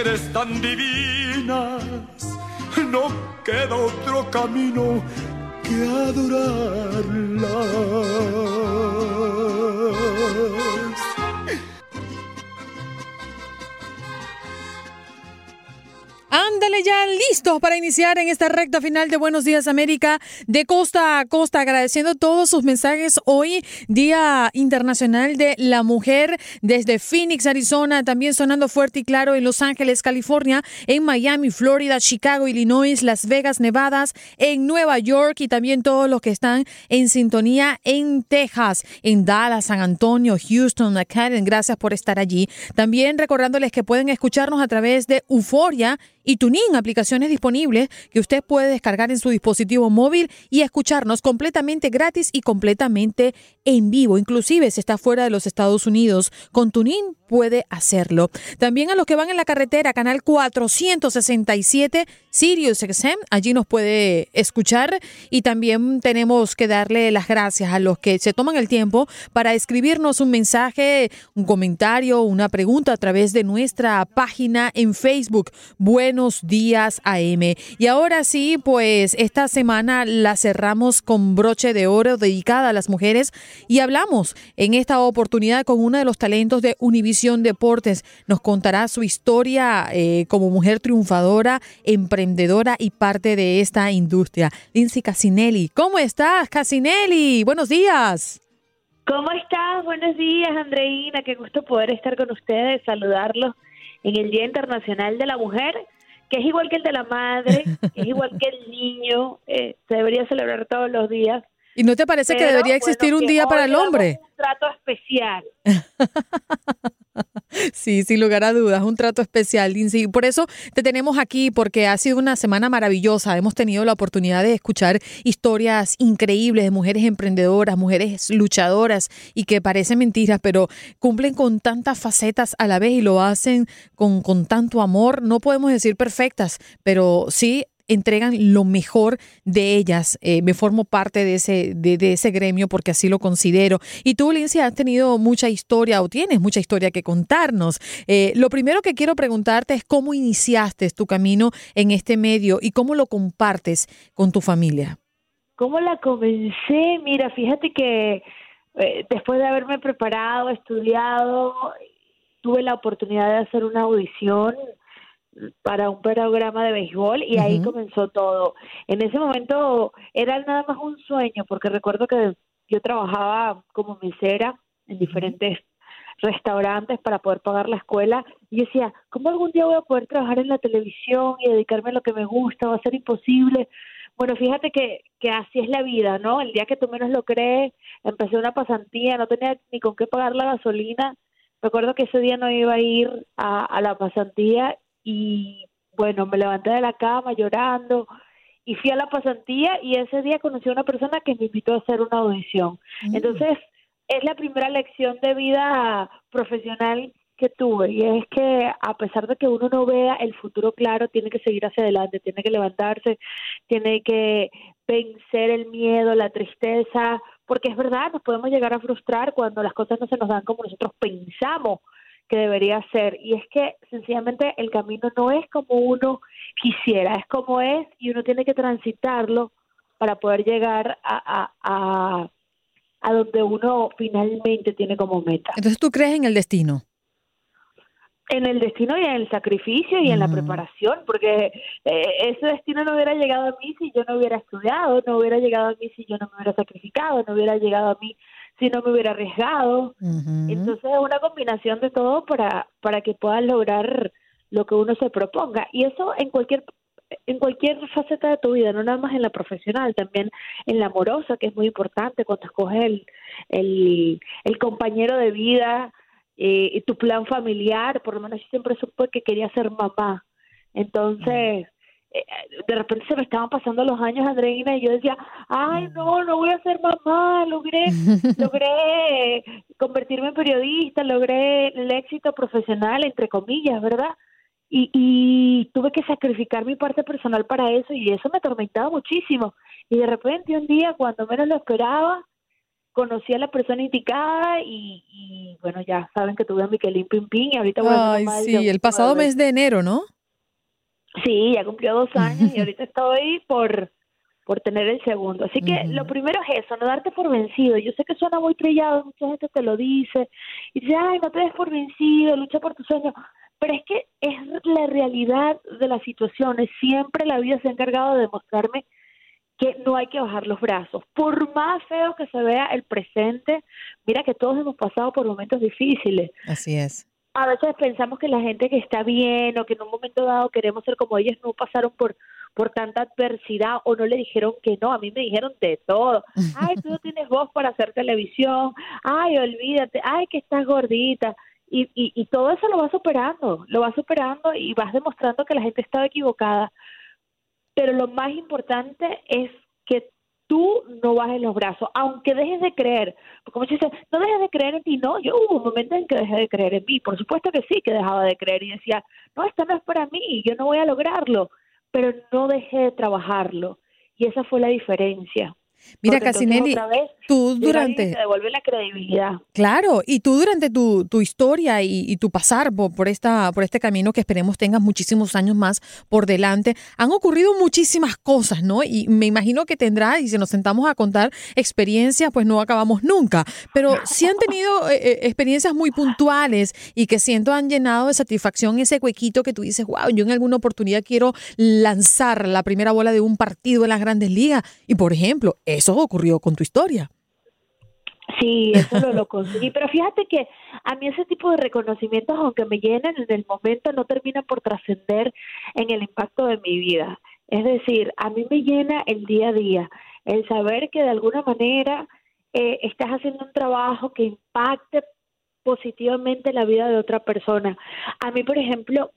Eres tan divinas, no queda otro camino que adorarlas. Ya, listos para iniciar en esta recta final de Buenos Días América de costa a costa, agradeciendo todos sus mensajes hoy, Día Internacional de la Mujer, desde Phoenix, Arizona, también sonando fuerte y claro en Los Ángeles, California, en Miami, Florida, Chicago, Illinois, Las Vegas, Nevada, en Nueva York y también todos los que están en sintonía en Texas, en Dallas, San Antonio, Houston, McAllen, gracias por estar allí. También recordándoles que pueden escucharnos a través de Euforia y Aplicaciones disponibles que usted puede descargar en su dispositivo móvil y escucharnos completamente gratis y completamente en vivo. Inclusive si está fuera de los Estados Unidos, con Tuning puede hacerlo. También a los que van en la carretera, canal 467 Sirius XM, allí nos puede escuchar y también tenemos que darle las gracias a los que se toman el tiempo para escribirnos un mensaje, un comentario, una pregunta a través de nuestra página en Facebook. Buenos días AM. Y ahora sí, pues esta semana la cerramos con broche de oro dedicada a las mujeres y hablamos en esta oportunidad con uno de los talentos de Univisión Deportes. Nos contará su historia eh, como mujer triunfadora, emprendedora y parte de esta industria. Lindsay Casinelli, ¿cómo estás, Casinelli? Buenos días. ¿Cómo estás? Buenos días, Andreina. Qué gusto poder estar con ustedes, saludarlos en el Día Internacional de la Mujer, que es igual que el de la madre, que es igual que el niño, eh, se debería celebrar todos los días. ¿Y no te parece que debería existir un día para el hombre? Un trato especial. Sí, sin lugar a dudas, un trato especial, Lindsay. Por eso te tenemos aquí, porque ha sido una semana maravillosa. Hemos tenido la oportunidad de escuchar historias increíbles de mujeres emprendedoras, mujeres luchadoras y que parecen mentiras, pero cumplen con tantas facetas a la vez y lo hacen con, con tanto amor. No podemos decir perfectas, pero sí entregan lo mejor de ellas. Eh, me formo parte de ese, de, ese gremio porque así lo considero. Y tú, Lindsay, has tenido mucha historia o tienes mucha historia que contarnos. Eh, lo primero que quiero preguntarte es cómo iniciaste tu camino en este medio y cómo lo compartes con tu familia. ¿Cómo la comencé? Mira, fíjate que eh, después de haberme preparado, estudiado, tuve la oportunidad de hacer una audición para un programa de béisbol y ahí comenzó todo. En ese momento era nada más un sueño, porque recuerdo que yo trabajaba como mesera en diferentes restaurantes para poder pagar la escuela y decía, ¿cómo algún día voy a poder trabajar en la televisión y dedicarme a lo que me gusta? Va a ser imposible. Bueno, fíjate que, que así es la vida, ¿no? El día que tú menos lo crees, empecé una pasantía, no tenía ni con qué pagar la gasolina. Recuerdo que ese día no iba a ir a, a la pasantía y bueno, me levanté de la cama llorando y fui a la pasantía y ese día conocí a una persona que me invitó a hacer una audición. Mm. Entonces, es la primera lección de vida profesional que tuve y es que a pesar de que uno no vea el futuro claro, tiene que seguir hacia adelante, tiene que levantarse, tiene que vencer el miedo, la tristeza, porque es verdad, nos podemos llegar a frustrar cuando las cosas no se nos dan como nosotros pensamos que debería ser. Y es que sencillamente el camino no es como uno quisiera, es como es y uno tiene que transitarlo para poder llegar a, a, a, donde uno finalmente tiene como meta. Entonces tú crees en el destino en el destino y en el sacrificio y en la preparación, porque eh, ese destino no hubiera llegado a mí si yo no hubiera estudiado, no hubiera llegado a mí si yo no me hubiera sacrificado, no hubiera llegado a mí si no me hubiera arriesgado. Entonces es una combinación de todo para, para que puedas lograr lo que uno se proponga. Y eso en cualquier en cualquier faceta de tu vida, no nada más en la profesional, también en la amorosa, que es muy importante cuando escoges el, el, el compañero de vida, eh, tu plan familiar, por lo menos yo siempre supe que quería ser mamá. Entonces, de repente se me estaban pasando los años, Andreina, y yo decía, ay, no, no voy a ser mamá, logré, logré convertirme en periodista, logré el éxito profesional, entre comillas, ¿verdad? Y, y tuve que sacrificar mi parte personal para eso y eso me atormentaba muchísimo. Y de repente un día, cuando menos lo esperaba, conocí a la persona indicada y, bueno, ya saben que tuve a Miquelín Pimpín y ahorita voy Ay, sí, el pasado mes de enero, ¿no? Sí, ya cumplió dos años y ahorita estoy por por tener el segundo. Así que lo primero es eso, no darte por vencido. Yo sé que suena muy trillado, mucha gente te lo dice, y dice, ay, no te des por vencido, lucha por tus sueños. Pero es que es la realidad de las situaciones. Siempre la vida se ha encargado de demostrarme que no hay que bajar los brazos. Por más feo que se vea el presente, mira que todos hemos pasado por momentos difíciles. Así es. A veces pensamos que la gente que está bien o que en un momento dado queremos ser como ellos no pasaron por por tanta adversidad o no le dijeron que no, a mí me dijeron de todo. Ay, tú no tienes voz para hacer televisión. Ay, olvídate. Ay, que estás gordita. Y, y, y todo eso lo vas superando, lo vas superando y vas demostrando que la gente estaba equivocada pero lo más importante es que tú no bajes los brazos, aunque dejes de creer, porque como dice, no dejes de creer en ti, no, yo hubo un momento en que dejé de creer en mí, por supuesto que sí, que dejaba de creer y decía, no, esto no es para mí, yo no voy a lograrlo, pero no dejé de trabajarlo, y esa fue la diferencia. Mira, Casinelli, tú durante... devuelve la credibilidad. Claro, y tú durante tu, tu historia y, tu pasar por, esta, por este camino que esperemos tengas muchísimos años más por delante, han ocurrido muchísimas cosas, ¿no? Y me imagino que tendrá, y si nos sentamos a contar experiencias, pues no acabamos nunca. Pero sí han tenido eh, eh, experiencias muy puntuales y que siento han llenado de satisfacción ese huequito que tú dices, wow, yo en alguna oportunidad quiero lanzar la primera bola de un partido en las grandes ligas. Y por ejemplo, eso ocurrió con tu historia. Sí, eso lo, lo conseguí. Pero fíjate que a mí ese tipo de reconocimientos, aunque me llenen en el momento, no terminan por trascender en el impacto de mi vida. Es decir, a mí me llena el día a día el saber que de alguna manera eh, estás haciendo un trabajo que impacte positivamente la vida de otra persona. A mí, por ejemplo,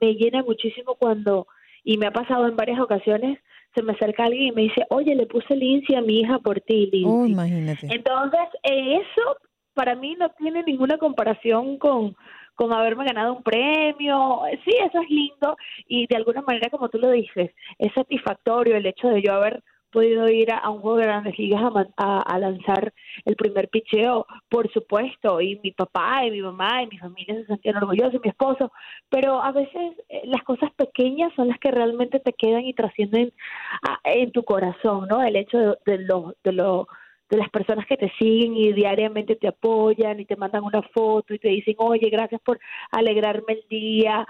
me llena muchísimo cuando, y me ha pasado en varias ocasiones, se me acerca alguien y me dice, oye, le puse Lindsay a mi hija por ti, Lindsay. Oh, imagínate. Entonces, eso para mí no tiene ninguna comparación con, con haberme ganado un premio. Sí, eso es lindo y de alguna manera, como tú lo dices, es satisfactorio el hecho de yo haber podido ir a, un juego de grandes ligas a, lanzar el primer picheo, por supuesto, y mi papá y mi mamá y mi familia se sentían orgullosos, y mi esposo, pero a veces eh, las cosas pequeñas son las que realmente te quedan y trascienden en tu corazón, ¿no? El hecho de, de lo, de lo de las personas que te siguen y diariamente te apoyan y te mandan una foto y te dicen, oye, gracias por alegrarme el día,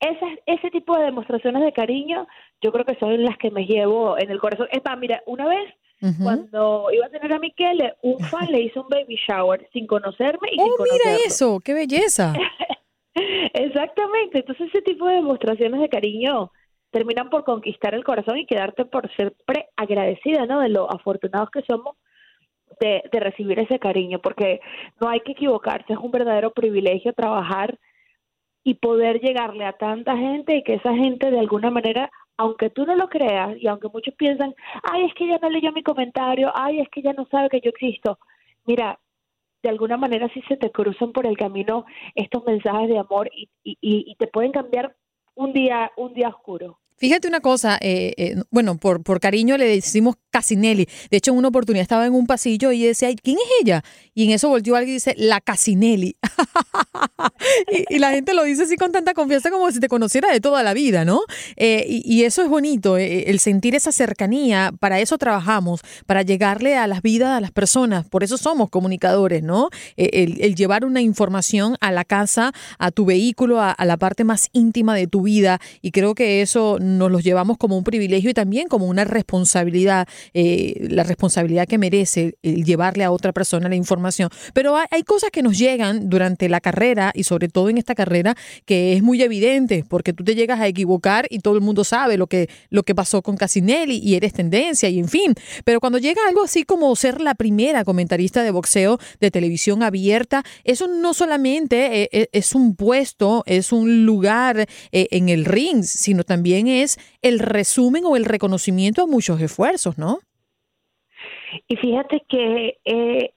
ese, ese tipo de demostraciones de cariño, yo creo que son las que me llevo en el corazón. Es más, mira, una vez cuando iba a tener a Miquel, un fan le hizo un baby shower sin conocerme y oh, sin mira eso! ¡Qué belleza! Exactamente. Entonces, ese tipo de demostraciones de cariño terminan por conquistar el corazón y quedarte por siempre agradecida, ¿no? De lo afortunados que somos de, de recibir ese cariño, porque no hay que equivocarse, es un verdadero privilegio trabajar y poder llegarle a tanta gente y que esa gente de alguna manera aunque tú no lo creas y aunque muchos piensan, ay, es que ella no leyó mi comentario, ay, es que ella no sabe que yo existo. Mira, de alguna manera sí se te cruzan por el camino estos mensajes de amor y te pueden cambiar un día, un día oscuro. Fíjate una cosa, eh, eh, bueno, por, por cariño le decimos Casinelli. De hecho, en una oportunidad estaba en un pasillo y decía, ¿quién es ella? Y en eso volvió alguien y dice, la Casinelli. y, la gente lo dice así con tanta confianza como si te conociera de toda la vida, ¿no? Eh, y, eso es bonito, el sentir esa cercanía, para eso trabajamos, para llegarle a las vidas a las personas, por eso somos comunicadores, ¿no? El, llevar una información a la casa, a tu vehículo, a, a la parte más íntima de tu vida, y creo que eso nos los llevamos como un privilegio y también como una responsabilidad, eh, la responsabilidad que merece el llevarle a otra persona la información. Pero hay, cosas que nos llegan durante la carrera y sobre todo en esta carrera que es muy evidente porque tú te llegas a equivocar y todo el mundo sabe lo que, lo que pasó con Casinelli y eres tendencia y en fin. Pero cuando llega algo así como ser la primera comentarista de boxeo de televisión abierta, eso no solamente eh, eh, es un puesto, es un lugar en el ring, sino también es el resumen o el reconocimiento a muchos esfuerzos, ¿no? Y fíjate que eh,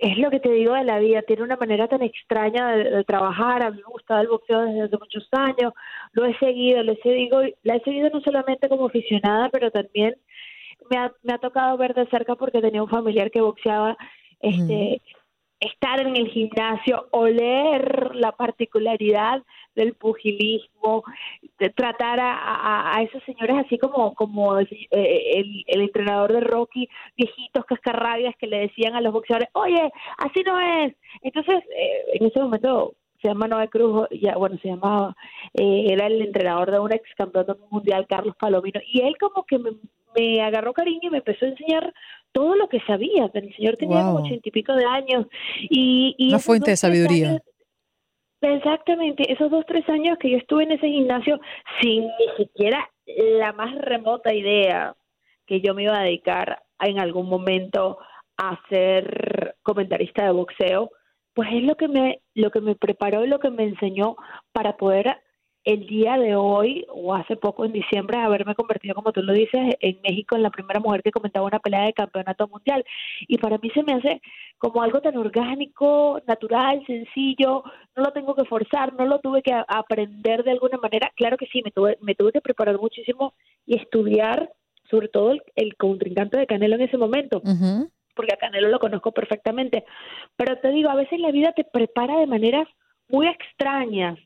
es lo que te digo de la vida, tiene una manera tan extraña de, trabajar, a mí me gustaba el boxeo desde hace muchos años, lo he seguido, lo he seguido, la he seguido no solamente como aficionada, pero también me ha, me ha tocado ver de cerca porque tenía un familiar que boxeaba, este, estar en el gimnasio, oler la particularidad del pugilismo, de tratar a, a, esos señores así como, como eh, el, el, entrenador de Rocky, viejitos cascarrabias que le decían a los boxeadores, oye, así no es. Entonces, eh, en ese momento se llama Noé Cruz, ya, bueno, se llamaba, eh, era el entrenador de un ex campeón mundial, Carlos Palomino, y él como que me, me agarró cariño y me empezó a enseñar todo lo que sabía. El señor tenía como ochenta y pico de años. Y, y Una fuente de sabiduría. Exactamente, esos dos, tres años que yo estuve en ese gimnasio sin ni siquiera la más remota idea que yo me iba a dedicar en algún momento a ser comentarista de boxeo, pues es lo que me lo que me preparó y lo que me enseñó para poder el día de hoy o hace poco en diciembre haberme convertido, como tú lo dices, en México en la primera mujer que comentaba una pelea de campeonato mundial. Y para mí se me hace como algo tan orgánico, natural, sencillo, no lo tengo que forzar, no lo tuve que aprender de alguna manera. Claro que sí, me tuve, me tuve que preparar muchísimo y estudiar sobre todo el, contrincante de Canelo en ese momento. porque a Canelo lo conozco perfectamente, pero te digo, a veces la vida te prepara de maneras muy extrañas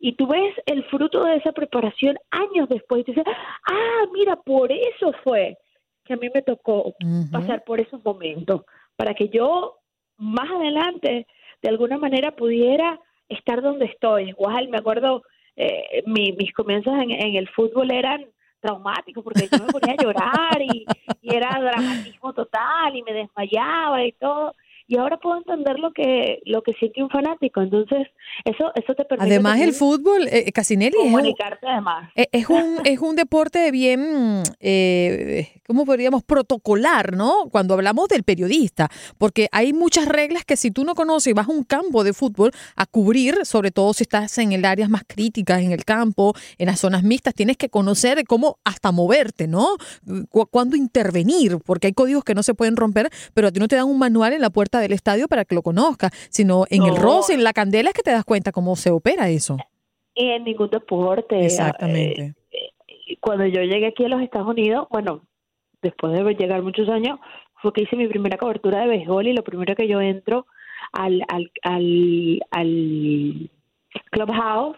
y tú ves el fruto de esa preparación años después y te dices, ah, mira, por eso fue que a mí me tocó pasar por esos momentos, para que yo más adelante de alguna manera pudiera estar donde estoy. Igual me acuerdo, eh, mis comienzos en, el fútbol eran traumáticos porque yo me ponía a llorar y, y era dramatismo total y me desmayaba y todo y ahora puedo entender lo que lo que siente un fanático. Entonces, eso eso te permite Además el fútbol, eh, Casinelli comunicarte además. Eh, es un es un deporte bien eh, ¿cómo podríamos protocolar, no? Cuando hablamos del periodista, porque hay muchas reglas que si tú no conoces y vas a un campo de fútbol a cubrir, sobre todo si estás en el áreas más críticas en el campo, en las zonas mixtas, tienes que conocer cómo hasta moverte, ¿no? Cuándo intervenir, porque hay códigos que no se pueden romper, pero a ti no te dan un manual en la puerta del estadio para que lo conozca, sino en el roce, en la candela es que te das cuenta cómo se opera eso. En ningún deporte. Exactamente. Eh, cuando yo llegué aquí a los Estados Unidos, bueno, después de llegar muchos años, fue que hice mi primera cobertura de béisbol y lo primero que yo entro al, al, al, al Clubhouse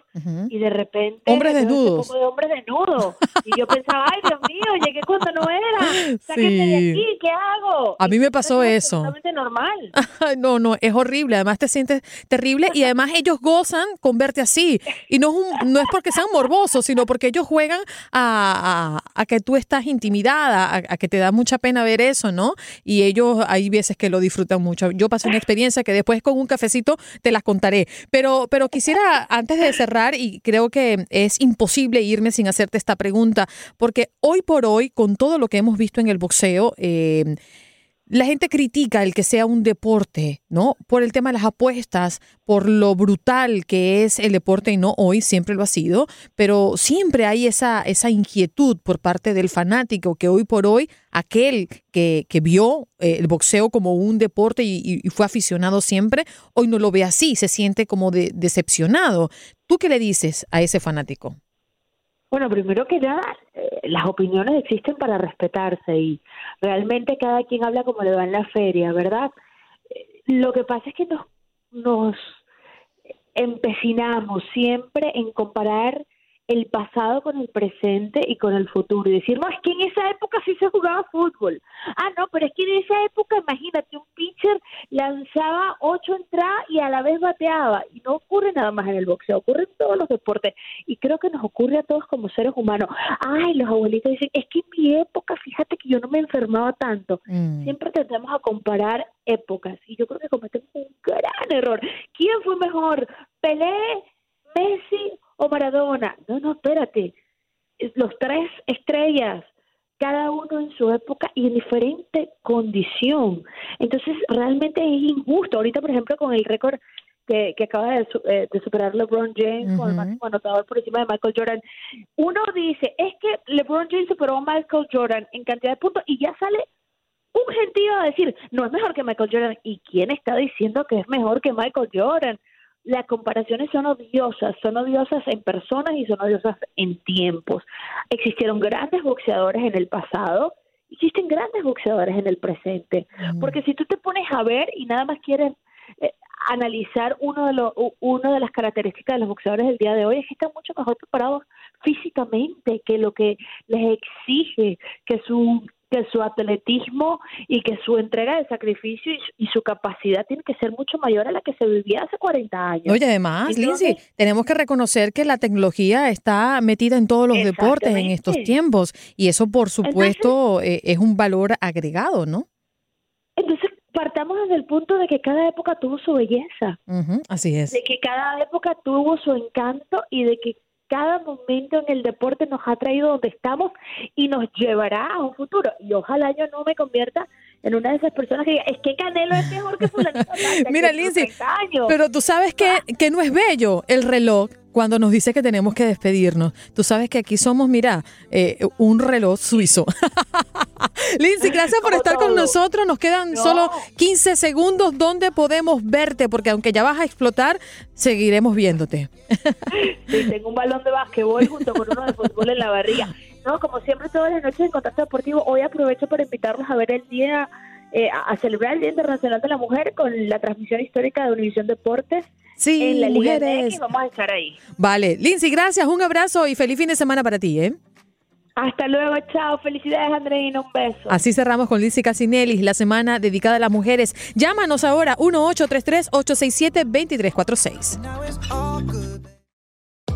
y de repente hombres desnudos de hombres desnudos y yo pensaba ay Dios mío llegué cuando no era. Sáquenme de aquí qué hago a mí me pasó eso. normal. No no es horrible. Además te sientes terrible y además ellos gozan con verte así. Y no es un, no es porque sean morbosos sino porque ellos juegan a, a, que tú estás intimidada a, que te da mucha pena ver eso no y ellos hay veces que lo disfrutan mucho. Yo pasé una experiencia que después con un cafecito te las contaré. Pero pero quisiera antes de cerrar, y creo que es imposible irme sin hacerte esta pregunta, porque hoy por hoy, con todo lo que hemos visto en el boxeo, eh, la gente critica el que sea un deporte, ¿no? Por el tema de las apuestas, por lo brutal que es el deporte y no hoy, siempre lo ha sido, pero siempre hay esa, esa inquietud por parte del fanático que hoy por hoy, aquel que, que vio eh, el boxeo como un deporte y, fue aficionado siempre, hoy no lo ve así, se siente como decepcionado. ¿Tú qué le dices a ese fanático? Bueno, primero que nada, eh, las opiniones existen para respetarse y realmente cada quien habla como le va en la feria, ¿verdad? Eh, lo que pasa es que nos, nos empecinamos siempre en comparar el pasado con el presente y con el futuro y decir, no, es que en esa época sí se jugaba fútbol. Ah, no, pero es que en esa época, imagínate, un lanzaba ocho entradas y a la vez bateaba. Y no ocurre nada más en el boxeo, ocurre en todos los deportes. Y creo que nos ocurre a todos como seres humanos. Ay, los abuelitos dicen, es que en mi época, fíjate que yo no me enfermaba tanto. Mm. Siempre tendemos a comparar épocas y yo creo que cometemos un gran error. ¿Quién fue mejor? ¿Pelé, Messi o Maradona. No, no, espérate. Los tres estrellas, cada uno en su época y en diferente condición. Entonces, realmente es injusto. Ahorita, por ejemplo, con el récord que, acaba de, eh, de, superar LeBron James con el máximo anotador por encima de Michael Jordan, uno dice, es que LeBron James superó a Michael Jordan en cantidad de puntos y ya sale un gentío a decir, no es mejor que Michael Jordan. ¿Y quién está diciendo que es mejor que Michael Jordan? Las comparaciones son odiosas, son odiosas en personas y son odiosas en tiempos. Existieron grandes boxeadores en el pasado, existen grandes boxeadores en el presente, porque si tú te pones a ver y nada más quieres eh, analizar uno de los una de las características de los boxeadores del día de hoy es que están mucho mejor preparados físicamente que lo que les exige que su que su atletismo y que su entrega de sacrificio y, su capacidad tiene que ser mucho mayor a la que se vivía hace 40 años. Oye, además, Lindsay, tenemos que reconocer que la tecnología está metida en todos los deportes en estos tiempos y eso, por supuesto, eh, es un valor agregado, ¿no? Entonces, partamos desde el punto de que cada época tuvo su belleza. así es. De que cada época tuvo su encanto y de que cada momento en el deporte nos ha traído donde estamos y nos llevará a un futuro. Y ojalá yo no me convierta en una de esas personas que diga, es que Canelo es mejor que fulano. Mira, Lindsay, pero tú sabes que, que no es bello el reloj cuando nos dice que tenemos que despedirnos. Tú sabes que aquí somos, mira, eh, un reloj suizo. Lindsay, gracias por estar con nosotros. Nos quedan solo 15 segundos donde podemos verte, porque aunque ya vas a explotar, seguiremos viéndote. sí, tengo un balón de básquetbol junto con uno de fútbol en la barriga. No, como siempre, todas las noches en Contacto Deportivo, hoy aprovecho para invitarlos a ver el día, eh, a celebrar el Día Internacional de la Mujer con la transmisión histórica de Univisión Deportes Sí, en la Liga mujeres. vamos a estar ahí. Vale, Lindsay, gracias, un abrazo y feliz fin de semana para ti, ¿eh? Hasta luego, chao. Felicidades, Andreina. Un beso. Así cerramos con Lindsay Casinelli, la semana dedicada a las mujeres. Llámanos ahora 1-833-867-2346.